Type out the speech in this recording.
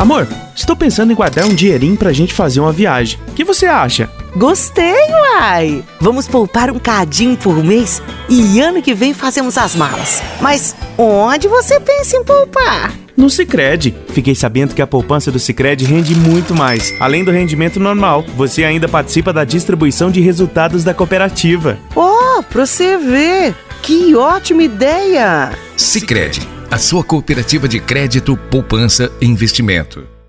Amor, estou pensando em guardar um dinheirinho pra gente fazer uma viagem. O que você acha? Gostei, uai! Vamos poupar um cadinho por mês e ano que vem fazemos as malas. Mas onde você pensa em poupar? No Sicredi. Fiquei sabendo que a poupança do Sicredi rende muito mais. Além do rendimento normal, você ainda participa da distribuição de resultados da cooperativa. Oh, pra você ver! Que ótima ideia! Sicredi, a sua cooperativa de crédito, poupança e investimento.